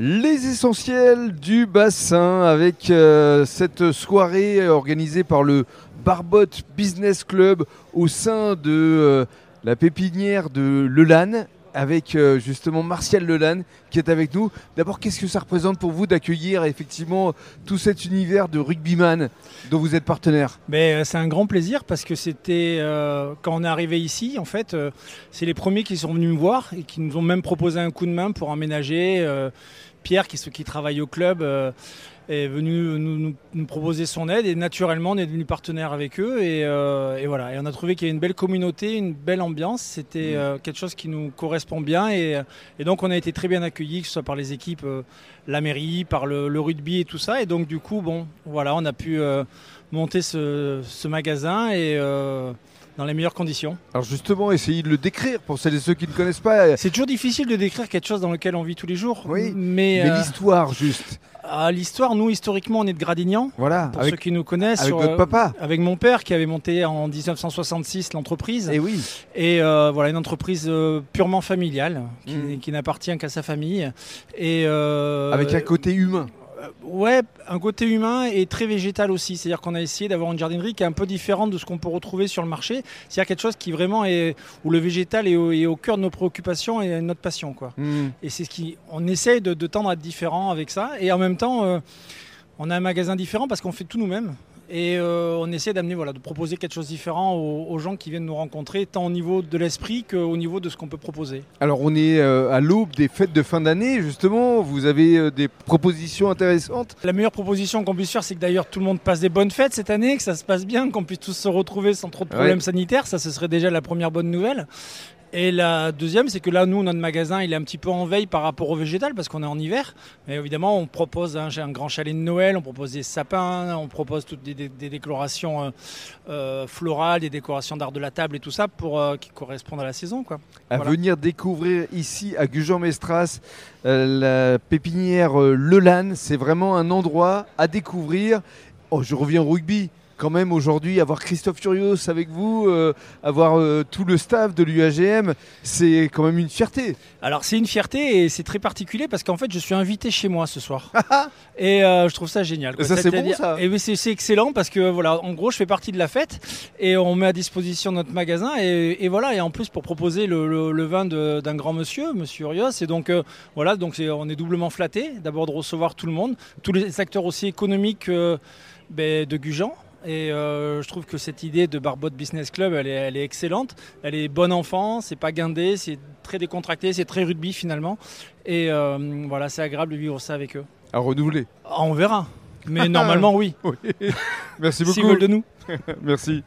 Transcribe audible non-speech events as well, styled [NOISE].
Les essentiels du bassin avec euh, cette soirée organisée par le Barbot Business Club au sein de euh, la pépinière de Lelanne avec euh, justement Martial Lelanne qui est avec nous. D'abord, qu'est-ce que ça représente pour vous d'accueillir effectivement tout cet univers de rugbyman dont vous êtes partenaire? Mais euh, c'est un grand plaisir parce que c'était euh, quand on est arrivé ici, en fait, c'est les premiers qui sont venus me voir et qui nous ont même proposé un coup de main pour emménager. Pierre, qui, qui travaille au club, euh, est venu nous, nous- nous proposer son aide et naturellement on est devenu partenaire avec eux et, euh, et voilà. Et on a trouvé qu'il y avait une belle communauté, une belle ambiance. C'était euh, quelque chose qui nous correspond bien et, et donc on a été très bien accueillis, que ce soit par les équipes, euh, la mairie, par le, le rugby et tout ça. Et donc du coup, bon, voilà, on a pu monter ce, ce magasin et dans les meilleures conditions. Alors justement, essayez de le décrire pour celles et ceux qui ne connaissent pas. C'est toujours difficile de décrire quelque chose dans lequel on vit tous les jours. Oui, mais, Mais euh, l'histoire juste. ah, l'histoire, nous historiquement, on est de Gradignan. Voilà, Pour avec, ceux qui nous connaissent, avec sur, votre euh, papa. avec mon père qui avait monté en 1966 l'entreprise. Et oui, Et euh, voilà, une entreprise euh, purement familiale qui, Mm. qui n'appartient qu'à sa famille. Et avec un côté humain. Ouais, un côté humain et très végétal aussi. C'est-à-dire qu'on a essayé d'avoir une jardinerie qui est un peu différente de ce qu'on peut retrouver sur le marché. C'est-à-dire quelque chose qui vraiment est où le végétal est au, est au cœur de nos préoccupations et de notre passion, quoi. Hmm. Et c'est ce qui, on essaye de, de tendre à être différent avec ça. Et en même temps, euh, on a un magasin différent parce qu'on fait tout nous-mêmes. Et euh, on essaie d'amener, voilà, de proposer quelque chose de différent aux, aux gens qui viennent nous rencontrer, tant au niveau de l'esprit qu'au niveau de ce qu'on peut proposer. Alors on est euh, à l'aube des fêtes de fin d'année justement, vous avez euh, des propositions intéressantes. La meilleure proposition qu'on puisse faire, c'est que d'ailleurs tout le monde passe des bonnes fêtes cette année, que ça se passe bien, qu'on puisse tous se retrouver sans trop de problèmes Ouais. sanitaires. Ça, ce serait déjà la première bonne nouvelle. Et la deuxième, c'est que là, nous, notre magasin, il est un petit peu en veille par rapport au végétal parce qu'on est en hiver. Mais évidemment, on propose un, un grand chalet de Noël, on propose des sapins, on propose toutes des, des- des décorations euh, euh, florales, des décorations d'art de la table et tout ça pour euh, qui correspondent à la saison, quoi. À Voilà. venir découvrir ici à Gujan-Mestras la pépinière Lelanne, c'est vraiment un endroit à découvrir. Oh, je reviens au rugby. Quand même aujourd'hui, avoir Christophe Furios avec vous, euh, avoir euh, tout le staff de l'UAGM, c'est quand même une fierté. Alors c'est une fierté et c'est très particulier parce qu'en fait je suis invité chez moi ce soir et euh, je trouve ça génial. quoi. Ça, c'est bon, ça. Et c'est excellent parce que voilà en gros je fais partie de la fête et on met à disposition notre magasin et, et voilà et en plus pour proposer le, le- le vin d'un grand monsieur, Monsieur Urios et donc voilà donc on est doublement flatté d'abord de recevoir tout le monde, tous les acteurs aussi économiques ben, de Gujan. Et euh, je trouve que cette idée de Barbot Business Club, elle est, elle est excellente. Elle est bon enfant, c'est pas guindé, c'est très décontracté, c'est très rugby finalement. Et euh, voilà, c'est agréable de vivre ça avec eux. À renouveler. Ah, on verra. Mais normalement, [LAUGHS] oui. Oui. Merci [LAUGHS] S'ils beaucoup. veulent de nous. [LAUGHS] Merci.